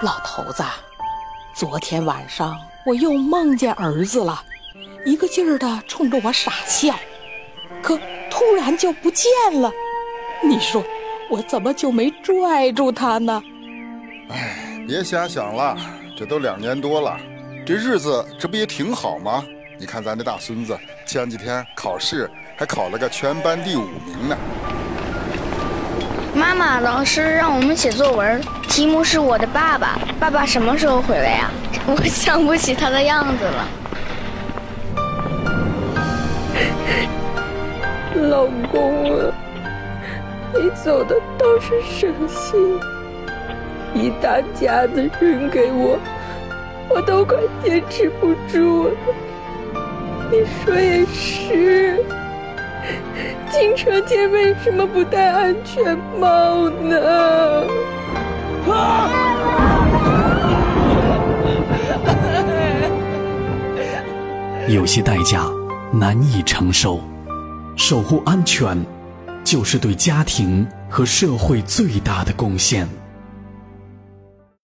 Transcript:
老头子，昨天晚上我又梦见儿子了，一个劲儿的冲着我傻笑，可突然就不见了。你说我怎么就没拽住他呢？哎，别瞎想了，这都两年多了，这日子这不也挺好吗？你看咱这大孙子前几天考试还考了个全班第五名呢。妈妈，老师让我们写作文，题目是我的爸爸。爸爸什么时候回来呀？我想不起他的样子了。老公啊，你走的倒是省心，一大家子人给我，我都快坚持不住了。你说也是。进车间为什么不戴安全帽呢？有些代价难以承受，守护安全，就是对家庭和社会最大的贡献。